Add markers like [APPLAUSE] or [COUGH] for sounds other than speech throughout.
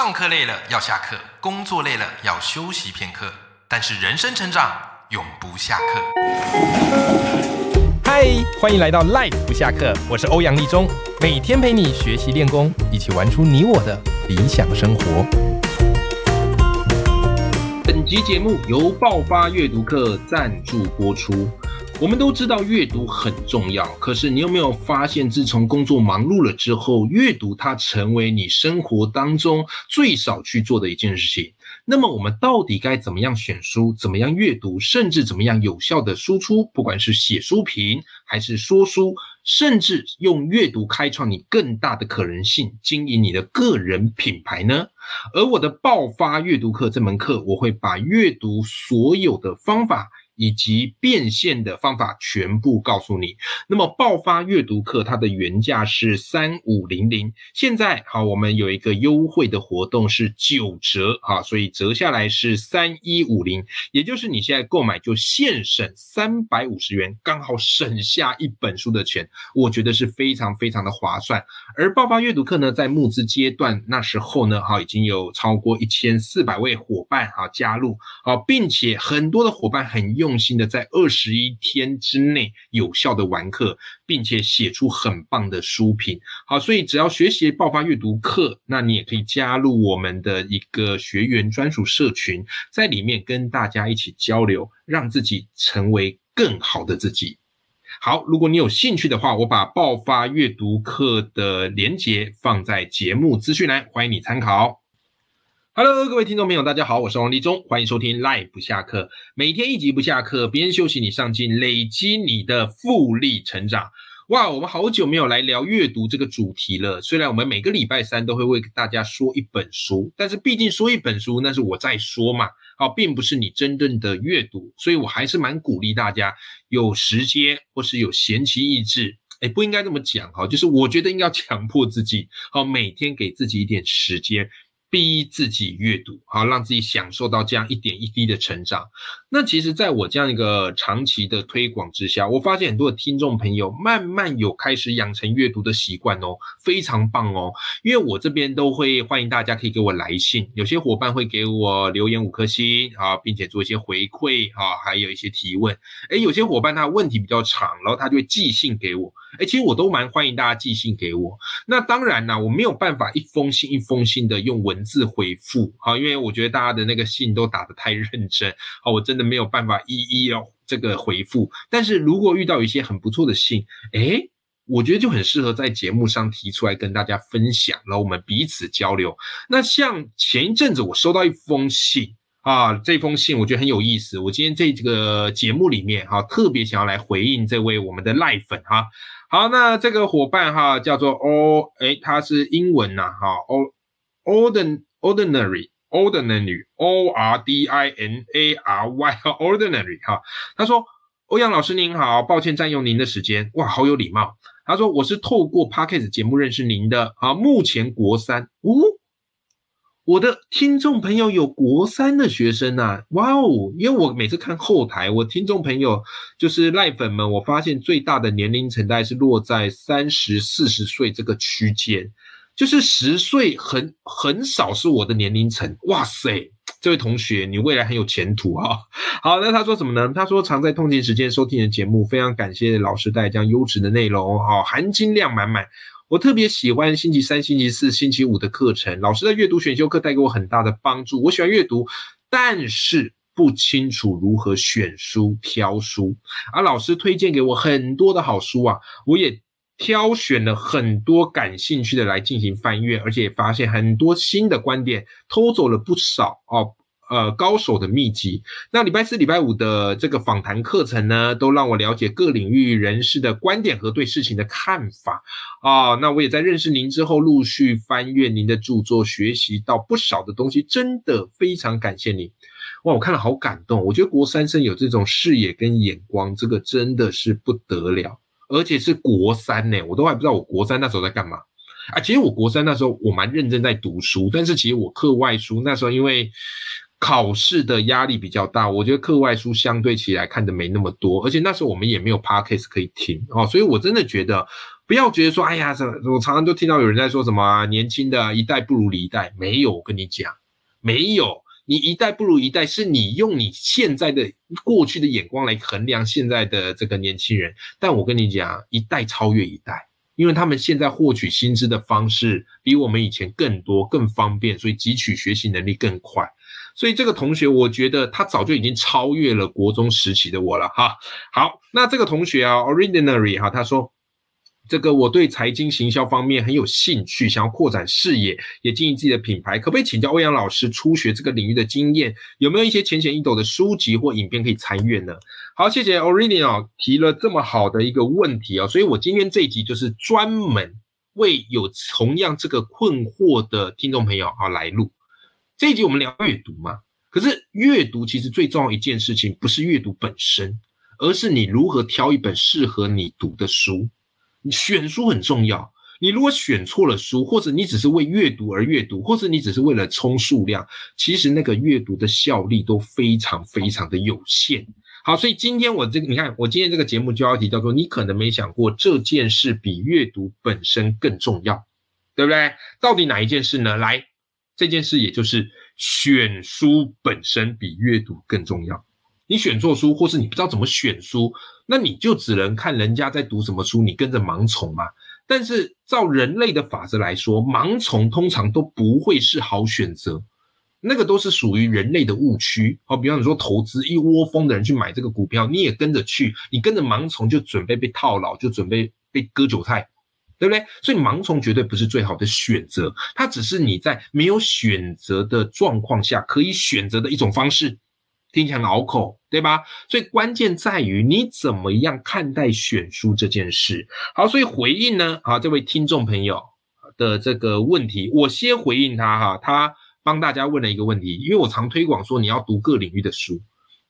上课累了要下课，工作累了要休息片刻，但是人生成长永不下课。嗨，欢迎来到 Life 不下课，我是欧阳立中，每天陪你学习练功，一起玩出你我的理想生活。本集节目由爆发阅读课赞助播出。我们都知道阅读很重要，可是你有没有发现，自从工作忙碌了之后，阅读它成为你生活当中最少去做的一件事情？那么我们到底该怎么样选书，怎么样阅读，甚至怎么样有效的输出？不管是写书评，还是说书，甚至用阅读开创你更大的可能性，经营你的个人品牌呢？而我的爆发阅读课这门课，我会把阅读所有的方法。以及变现的方法全部告诉你。那么爆发阅读课它的原价是三五零零，现在好，我们有一个优惠的活动是九折啊，所以折下来是三一五零，也就是你现在购买就现省三百五十元，刚好省下一本书的钱，我觉得是非常非常的划算。而爆发阅读课呢，在募资阶段那时候呢，哈已经有超过一千四百位伙伴哈加入，啊，并且很多的伙伴很用。用心的在二十一天之内有效的完课，并且写出很棒的书评。好，所以只要学习爆发阅读课，那你也可以加入我们的一个学员专属社群，在里面跟大家一起交流，让自己成为更好的自己。好，如果你有兴趣的话，我把爆发阅读课的连接放在节目资讯栏，欢迎你参考。Hello，各位听众朋友，大家好，我是王立忠，欢迎收听 Live 不下课，每天一集不下课，边休息你上进，累积你的复利成长。哇，我们好久没有来聊阅读这个主题了。虽然我们每个礼拜三都会为大家说一本书，但是毕竟说一本书那是我在说嘛，好，并不是你真正的阅读，所以我还是蛮鼓励大家有时间或是有闲情逸致，哎，不应该这么讲哈，就是我觉得应该强迫自己，好，每天给自己一点时间。逼自己阅读，好让自己享受到这样一点一滴的成长。那其实，在我这样一个长期的推广之下，我发现很多的听众朋友慢慢有开始养成阅读的习惯哦，非常棒哦。因为我这边都会欢迎大家可以给我来信，有些伙伴会给我留言五颗星啊，并且做一些回馈啊，还有一些提问。哎，有些伙伴他问题比较长，然后他就会寄信给我。哎，其实我都蛮欢迎大家寄信给我。那当然啦，我没有办法一封信一封信的用文文字回复，好，因为我觉得大家的那个信都打得太认真，好，我真的没有办法一一要这个回复。但是如果遇到一些很不错的信，哎，我觉得就很适合在节目上提出来跟大家分享，然后我们彼此交流。那像前一阵子我收到一封信。啊，这封信我觉得很有意思。我今天这个节目里面哈，特别想要来回应这位我们的赖粉哈。好，那这个伙伴哈叫做 O，哎，他是英文呐哈 O，O，ordinary，ordinary，O R D I N A R Y，ordinary 哈。他说，欧阳老师您好，抱歉占用您的时间，哇，好有礼貌。他说我是透过 Podcast 节目认识您的啊，目前国三，哦。我的听众朋友有国三的学生呐，哇哦！因为我每次看后台，我听众朋友就是赖粉们，我发现最大的年龄层大概是落在三十四十岁这个区间，就是十岁很很少是我的年龄层。哇塞，这位同学，你未来很有前途啊！好，那他说什么呢？他说常在通勤时间收听你的节目，非常感谢老师带这样优质的内容，哈，含金量满满。我特别喜欢星期三、星期四、星期五的课程，老师的阅读选修课带给我很大的帮助。我喜欢阅读，但是不清楚如何选书、挑书。而老师推荐给我很多的好书啊，我也挑选了很多感兴趣的来进行翻阅，而且发现很多新的观点，偷走了不少哦。呃，高手的秘籍。那礼拜四、礼拜五的这个访谈课程呢，都让我了解各领域人士的观点和对事情的看法啊。那我也在认识您之后，陆续翻阅您的著作，学习到不少的东西，真的非常感谢您。哇，我看了好感动。我觉得国三生有这种视野跟眼光，这个真的是不得了，而且是国三呢，我都还不知道我国三那时候在干嘛啊。其实我国三那时候我蛮认真在读书，但是其实我课外书那时候因为。考试的压力比较大，我觉得课外书相对起来看的没那么多，而且那时候我们也没有 podcast 可以听哦，所以我真的觉得不要觉得说，哎呀，这我常常都听到有人在说什么啊年轻的一代不如一代，没有，我跟你讲，没有，你一代不如一代，是你用你现在的过去的眼光来衡量现在的这个年轻人，但我跟你讲，一代超越一代。因为他们现在获取薪资的方式比我们以前更多、更方便，所以汲取学习能力更快。所以这个同学，我觉得他早就已经超越了国中时期的我了哈。好，那这个同学啊，Ordinary 哈，他说。这个我对财经行销方面很有兴趣，想要扩展视野，也经营自己的品牌，可不可以请教欧阳老师初学这个领域的经验，有没有一些浅显易懂的书籍或影片可以参阅呢？好，谢谢 Original 提了这么好的一个问题啊，所以我今天这一集就是专门为有同样这个困惑的听众朋友啊来录。这一集我们聊阅读嘛，可是阅读其实最重要一件事情不是阅读本身，而是你如何挑一本适合你读的书。选书很重要，你如果选错了书，或者你只是为阅读而阅读，或者你只是为了冲数量，其实那个阅读的效力都非常非常的有限。好，所以今天我这个，你看我今天这个节目就要提叫做“你可能没想过这件事比阅读本身更重要”，对不对？到底哪一件事呢？来，这件事也就是选书本身比阅读更重要。你选错书，或是你不知道怎么选书，那你就只能看人家在读什么书，你跟着盲从嘛。但是照人类的法则来说，盲从通常都不会是好选择，那个都是属于人类的误区。好，比方你说投资一窝蜂的人去买这个股票，你也跟着去，你跟着盲从就准备被套牢，就准备被割韭菜，对不对？所以盲从绝对不是最好的选择，它只是你在没有选择的状况下可以选择的一种方式。听起来拗口，对吧？所以关键在于你怎么样看待选书这件事。好，所以回应呢，啊，这位听众朋友的这个问题，我先回应他哈。他帮大家问了一个问题，因为我常推广说你要读各领域的书，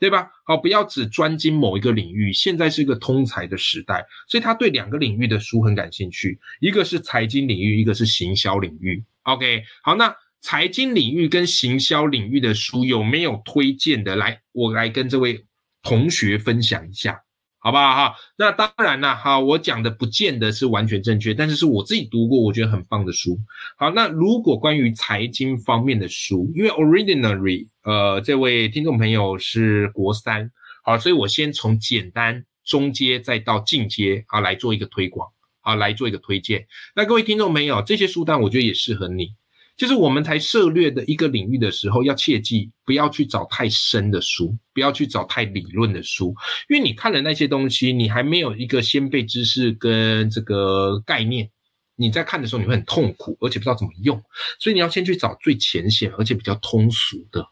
对吧？好，不要只专精某一个领域。现在是一个通才的时代，所以他对两个领域的书很感兴趣，一个是财经领域，一个是行销领域。OK，好，那。财经领域跟行销领域的书有没有推荐的？来，我来跟这位同学分享一下，好不好哈？那当然了哈，我讲的不见得是完全正确，但是是我自己读过，我觉得很棒的书。好，那如果关于财经方面的书，因为 originally 呃这位听众朋友是国三，好，所以我先从简单、中阶再到进阶啊来做一个推广啊来做一个推荐。那各位听众朋友，这些书单我觉得也适合你。就是我们才涉略的一个领域的时候，要切记不要去找太深的书，不要去找太理论的书，因为你看了那些东西，你还没有一个先辈知识跟这个概念，你在看的时候你会很痛苦，而且不知道怎么用，所以你要先去找最浅显而且比较通俗的，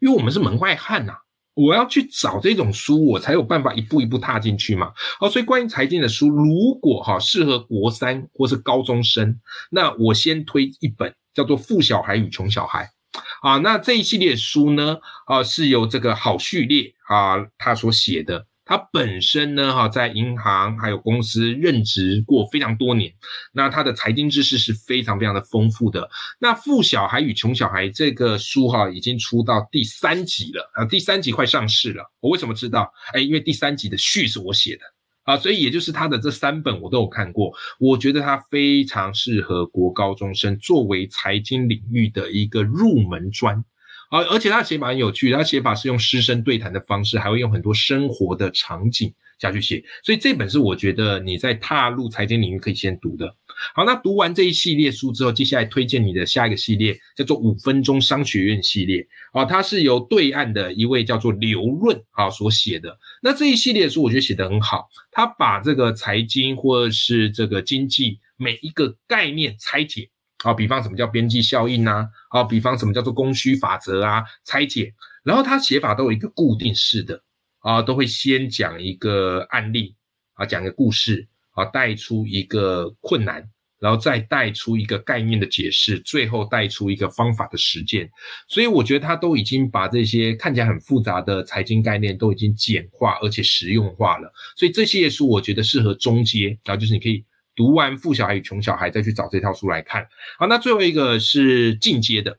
因为我们是门外汉呐，我要去找这种书，我才有办法一步一步踏进去嘛。好，所以关于财经的书，如果哈适合国三或是高中生，那我先推一本。叫做《富小孩与穷小孩》啊，那这一系列书呢，啊，是由这个好序列啊他所写的。他本身呢，哈，在银行还有公司任职过非常多年，那他的财经知识是非常非常的丰富的。那《富小孩与穷小孩》这个书哈，已经出到第三集了啊，第三集快上市了。我为什么知道？哎，因为第三集的序是我写的。啊，所以也就是他的这三本我都有看过，我觉得他非常适合国高中生作为财经领域的一个入门专，啊，而且他写法很有趣，他写法是用师生对谈的方式，还会用很多生活的场景下去写，所以这本是我觉得你在踏入财经领域可以先读的。好，那读完这一系列书之后，接下来推荐你的下一个系列叫做五分钟商学院系列啊，它是由对岸的一位叫做刘润啊所写的。那这一系列书我觉得写得很好，他把这个财经或者是这个经济每一个概念拆解啊，比方什么叫边际效应呐，啊，比方什么叫做供需法则啊，拆解，然后他写法都有一个固定式的啊，都会先讲一个案例啊，讲个故事。啊，带出一个困难，然后再带出一个概念的解释，最后带出一个方法的实践。所以我觉得他都已经把这些看起来很复杂的财经概念都已经简化而且实用化了。所以这些书我觉得适合中阶，然后就是你可以读完《富小孩与穷小孩》再去找这套书来看。好，那最后一个是进阶的。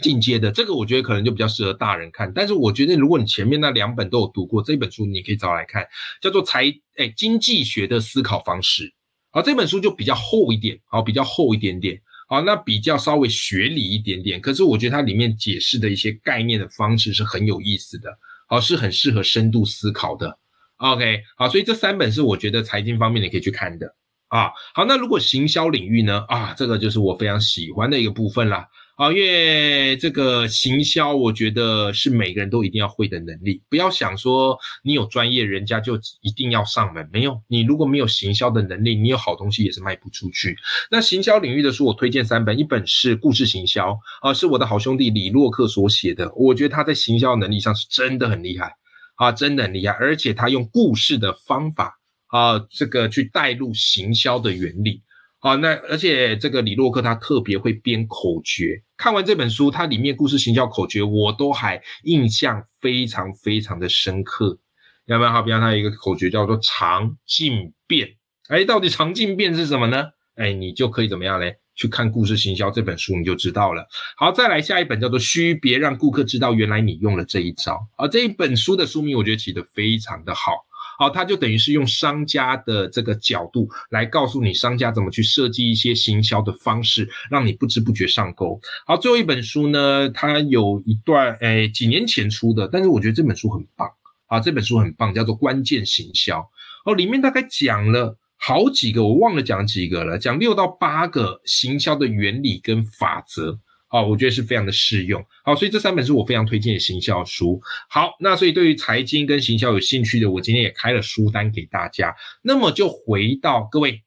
进阶的这个，我觉得可能就比较适合大人看。但是我觉得，如果你前面那两本都有读过，这本书你可以找来看，叫做《财哎经济学的思考方式》好，这本书就比较厚一点，好，比较厚一点点，好，那比较稍微学理一点点。可是我觉得它里面解释的一些概念的方式是很有意思的，好，是很适合深度思考的。OK，好，所以这三本是我觉得财经方面你可以去看的啊。好，那如果行销领域呢？啊，这个就是我非常喜欢的一个部分啦。啊，因为这个行销，我觉得是每个人都一定要会的能力。不要想说你有专业，人家就一定要上门。没有，你如果没有行销的能力，你有好东西也是卖不出去。那行销领域的书，我推荐三本，一本是故事行销，啊，是我的好兄弟李洛克所写的。我觉得他在行销能力上是真的很厉害，啊，真的很厉害。而且他用故事的方法，啊，这个去带入行销的原理。好，那而且这个李洛克他特别会编口诀。看完这本书，它里面故事行销口诀我都还印象非常非常的深刻。有没有？好，比方他有一个口诀叫做“常进变”。哎，到底“常进变”是什么呢？哎，你就可以怎么样嘞？去看故事行销这本书，你就知道了。好，再来下一本叫做“需别让顾客知道原来你用了这一招”。啊，这一本书的书名我觉得起得非常的好。好，它就等于是用商家的这个角度来告诉你商家怎么去设计一些行销的方式，让你不知不觉上钩。好，最后一本书呢，它有一段诶几年前出的，但是我觉得这本书很棒啊，这本书很棒，叫做《关键行销》哦，里面大概讲了好几个，我忘了讲几个了，讲六到八个行销的原理跟法则。好，我觉得是非常的适用。好，所以这三本是我非常推荐的行销书。好，那所以对于财经跟行销有兴趣的，我今天也开了书单给大家。那么就回到各位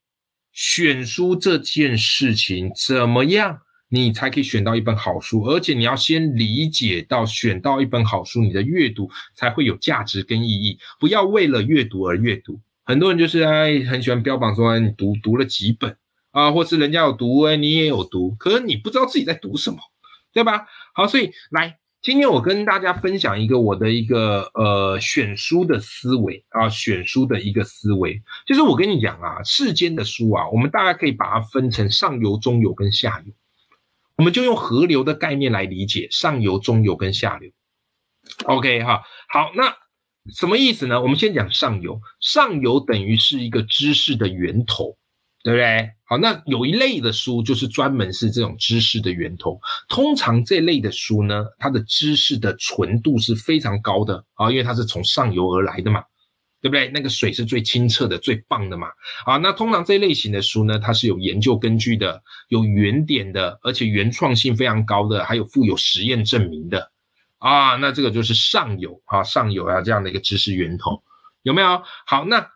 选书这件事情，怎么样你才可以选到一本好书？而且你要先理解到选到一本好书，你的阅读才会有价值跟意义。不要为了阅读而阅读。很多人就是哎很喜欢标榜说你读读了几本。啊，或是人家有读，哎，你也有读，可是你不知道自己在读什么，对吧？好，所以来，今天我跟大家分享一个我的一个呃选书的思维啊，选书的一个思维，就是我跟你讲啊，世间的书啊，我们大概可以把它分成上游、中游跟下游，我们就用河流的概念来理解上游、中游跟下流。OK 哈，好，那什么意思呢？我们先讲上游，上游等于是一个知识的源头。对不对？好，那有一类的书就是专门是这种知识的源头。通常这类的书呢，它的知识的纯度是非常高的啊，因为它是从上游而来的嘛，对不对？那个水是最清澈的、最棒的嘛。啊，那通常这类型的书呢，它是有研究根据的、有原点的，而且原创性非常高的，还有富有实验证明的啊。那这个就是上游啊，上游啊这样的一个知识源头，有没有？好，那。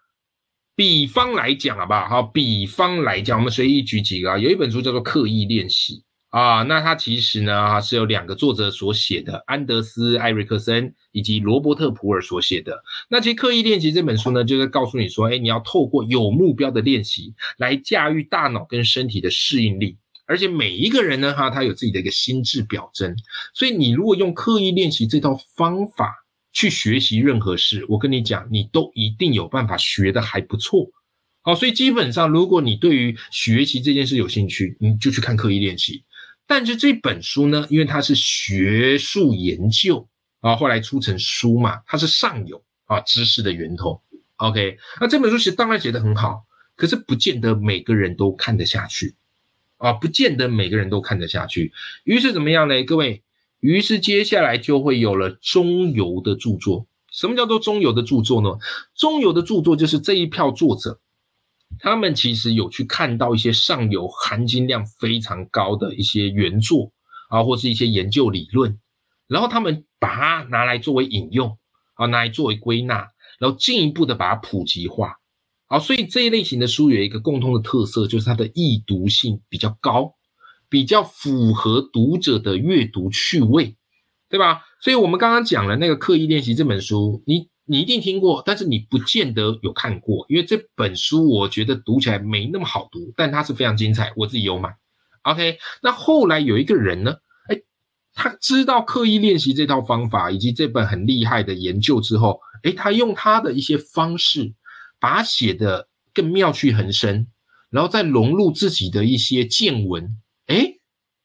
比方来讲，好不好？好，比方来讲，我们随意举几个啊。有一本书叫做《刻意练习》啊，那它其实呢是有两个作者所写的，安德斯·艾瑞克森以及罗伯特·普尔所写的。那其实《刻意练习》这本书呢，就是告诉你说，哎，你要透过有目标的练习来驾驭大脑跟身体的适应力，而且每一个人呢，哈，他有自己的一个心智表征，所以你如果用刻意练习这套方法。去学习任何事，我跟你讲，你都一定有办法学的还不错。好，所以基本上，如果你对于学习这件事有兴趣，你就去看刻意练习。但是这本书呢，因为它是学术研究啊，后来出成书嘛，它是上游啊知识的源头。OK，那这本书其实当然写的很好，可是不见得每个人都看得下去啊，不见得每个人都看得下去。于是怎么样呢？各位？于是接下来就会有了中游的著作。什么叫做中游的著作呢？中游的著作就是这一票作者，他们其实有去看到一些上游含金量非常高的一些原作啊，或是一些研究理论，然后他们把它拿来作为引用啊，拿来作为归纳，然后进一步的把它普及化。好，所以这一类型的书有一个共通的特色，就是它的易读性比较高。比较符合读者的阅读趣味，对吧？所以我们刚刚讲了那个刻意练习这本书，你你一定听过，但是你不见得有看过，因为这本书我觉得读起来没那么好读，但它是非常精彩，我自己有买。OK，那后来有一个人呢，哎，他知道刻意练习这套方法以及这本很厉害的研究之后，哎，他用他的一些方式，把写的更妙趣横生，然后再融入自己的一些见闻。哎，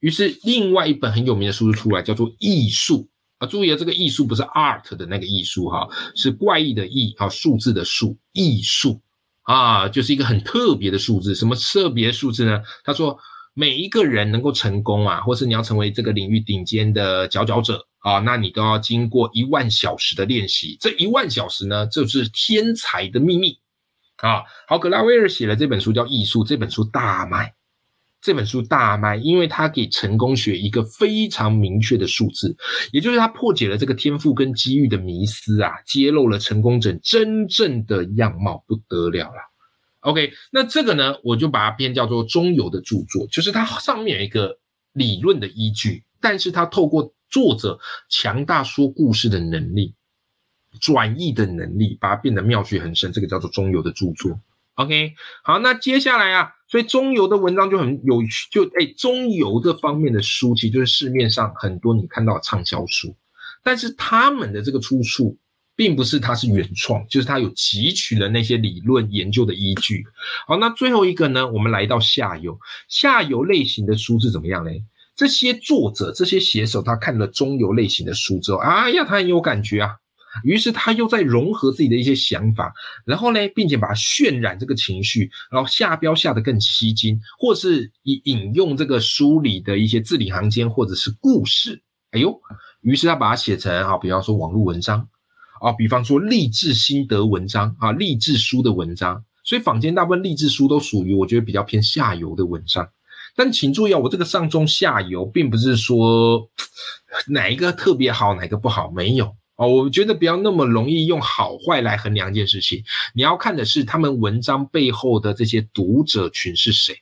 于是另外一本很有名的书就出来，叫做《艺术》啊。注意啊，这个“艺术”不是 art 的那个艺术哈，是怪异的“异”啊，数字的“数”。艺术啊，就是一个很特别的数字。什么特别数字呢？他说，每一个人能够成功啊，或是你要成为这个领域顶尖的佼佼者啊，那你都要经过一万小时的练习。这一万小时呢，就是天才的秘密啊。好，格拉威尔写了这本书叫《艺术》，这本书大卖。这本书大卖，因为它给成功学一个非常明确的数字，也就是他破解了这个天赋跟机遇的迷思啊，揭露了成功者真正的样貌，不得了了。OK，那这个呢，我就把它编叫做中游的著作，就是它上面有一个理论的依据，但是它透过作者强大说故事的能力、转译的能力，把它变得妙趣横生，这个叫做中游的著作。OK，好，那接下来啊。所以中游的文章就很有趣，就哎，中游这方面的书其实就是市面上很多你看到的畅销书，但是他们的这个出处并不是它是原创，就是它有汲取了那些理论研究的依据。好，那最后一个呢，我们来到下游，下游类型的书是怎么样嘞？这些作者、这些写手，他看了中游类型的书之后，哎呀，他很有感觉啊。于是他又在融合自己的一些想法，然后呢，并且把它渲染这个情绪，然后下标下的更吸睛，或是引引用这个书里的一些字里行间或者是故事。哎呦，于是他把它写成啊，比方说网络文章啊，比方说励志心得文章啊，励志书的文章。所以坊间大部分励志书都属于我觉得比较偏下游的文章。但请注意啊，我这个上中下游，并不是说 [TSK] 哪一个特别好，哪个不好，没有。哦，我觉得不要那么容易用好坏来衡量一件事情。你要看的是他们文章背后的这些读者群是谁，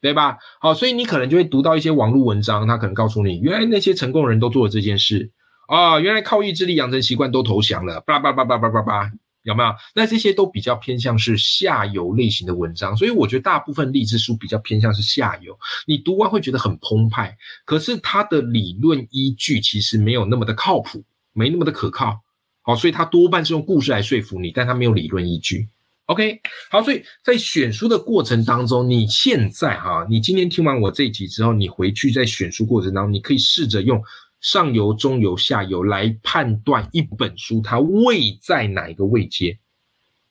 对吧？好，所以你可能就会读到一些网络文章，他可能告诉你，原来那些成功人都做了这件事啊，原来靠意志力养成习惯都投降了，叭叭叭叭叭叭叭，有没有？那这些都比较偏向是下游类型的文章，所以我觉得大部分励志书比较偏向是下游。你读完会觉得很澎湃，可是它的理论依据其实没有那么的靠谱。没那么的可靠，好，所以他多半是用故事来说服你，但他没有理论依据。OK，好，所以在选书的过程当中，你现在哈，你今天听完我这一集之后，你回去在选书过程当中，你可以试着用上游、中游、下游来判断一本书它位在哪一个位阶。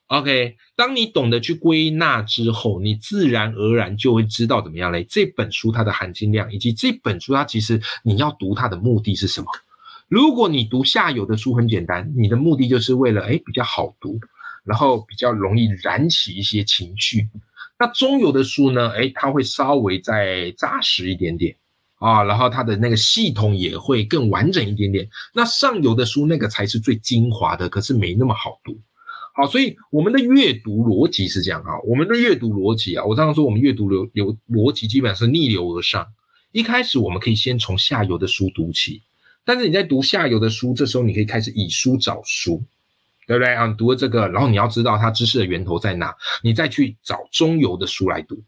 OK，当你懂得去归纳之后，你自然而然就会知道怎么样嘞？这本书它的含金量，以及这本书它其实你要读它的目的是什么？如果你读下游的书很简单，你的目的就是为了哎比较好读，然后比较容易燃起一些情绪。那中游的书呢？哎，它会稍微再扎实一点点啊，然后它的那个系统也会更完整一点点。那上游的书那个才是最精华的，可是没那么好读。好，所以我们的阅读逻辑是这样啊，我们的阅读逻辑啊，我常常说我们阅读流流逻辑基本上是逆流而上。一开始我们可以先从下游的书读起。但是你在读下游的书，这时候你可以开始以书找书，对不对啊？你读了这个，然后你要知道它知识的源头在哪，你再去找中游的书来读，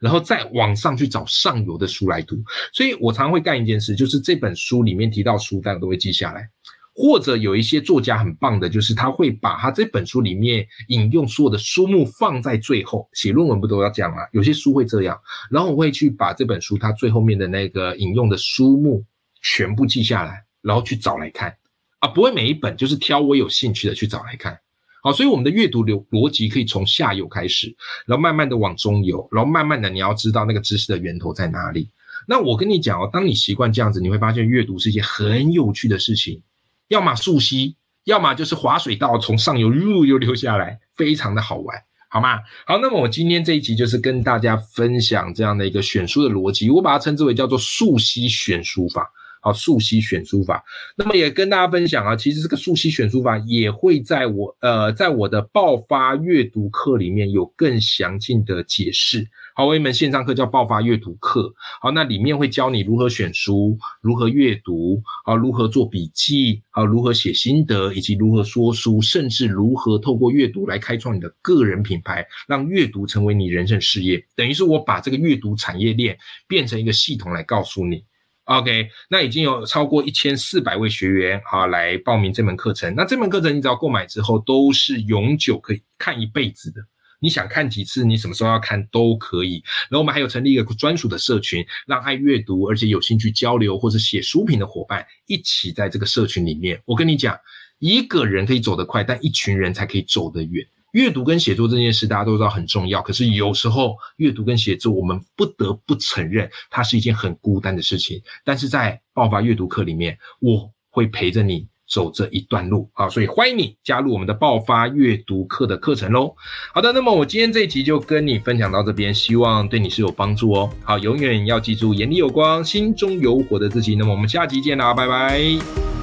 然后再往上去找上游的书来读。所以我常会干一件事，就是这本书里面提到书单都会记下来，或者有一些作家很棒的，就是他会把他这本书里面引用所有的书目放在最后，写论文不都要这样吗？有些书会这样，然后我会去把这本书它最后面的那个引用的书目。全部记下来，然后去找来看啊，不会每一本就是挑我有兴趣的去找来看。好，所以我们的阅读流逻辑可以从下游开始，然后慢慢的往中游，然后慢慢的你要知道那个知识的源头在哪里。那我跟你讲哦，当你习惯这样子，你会发现阅读是一件很有趣的事情，要么溯溪，要么就是滑水道从上游入又流下来，非常的好玩，好吗？好，那么我今天这一集就是跟大家分享这样的一个选书的逻辑，我把它称之为叫做溯溪选书法。好，速析选书法，那么也跟大家分享啊，其实这个速析选书法也会在我呃，在我的爆发阅读课里面有更详尽的解释。好，我一门线上课叫爆发阅读课，好，那里面会教你如何选书，如何阅读，好，如何做笔记，好，如何写心得，以及如何说书，甚至如何透过阅读来开创你的个人品牌，让阅读成为你人生事业。等于是我把这个阅读产业链变成一个系统来告诉你。OK，那已经有超过一千四百位学员啊来报名这门课程。那这门课程你只要购买之后，都是永久可以看一辈子的。你想看几次，你什么时候要看都可以。然后我们还有成立一个专属的社群，让爱阅读而且有兴趣交流或者写书评的伙伴一起在这个社群里面。我跟你讲，一个人可以走得快，但一群人才可以走得远。阅读跟写作这件事，大家都知道很重要。可是有时候阅读跟写作，我们不得不承认，它是一件很孤单的事情。但是在爆发阅读课里面，我会陪着你走这一段路啊！所以欢迎你加入我们的爆发阅读课的课程喽。好的，那么我今天这一集就跟你分享到这边，希望对你是有帮助哦。好，永远要记住，眼里有光，心中有火的自己。那么我们下集见啦，拜拜。